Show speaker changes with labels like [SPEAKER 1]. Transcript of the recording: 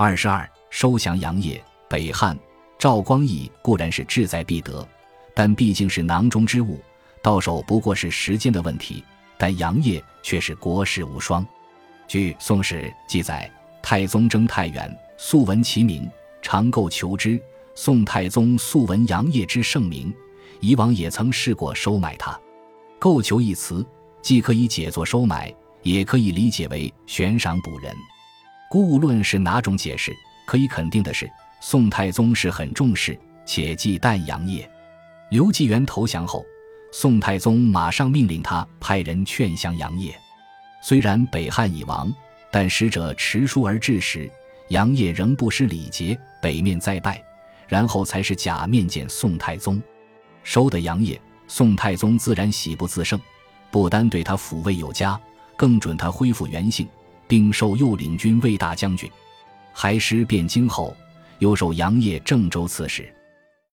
[SPEAKER 1] 二十二，收降杨业。北汉赵光义固然是志在必得，但毕竟是囊中之物，到手不过是时间的问题。但杨业却是国士无双。据《宋史》记载，太宗征太原，素闻其名，常购求之。宋太宗素闻杨业之盛名，以往也曾试过收买他。购求一词，既可以解作收买，也可以理解为悬赏捕人。故无论是哪种解释，可以肯定的是，宋太宗是很重视且忌惮杨业。刘继元投降后，宋太宗马上命令他派人劝降杨业。虽然北汉已亡，但使者持书而至时，杨业仍不失礼节，北面再拜。然后才是假面见宋太宗，收的杨业，宋太宗自然喜不自胜，不单对他抚慰有加，更准他恢复原性，并授右领军卫大将军。还师汴京后，又授杨业郑州刺史。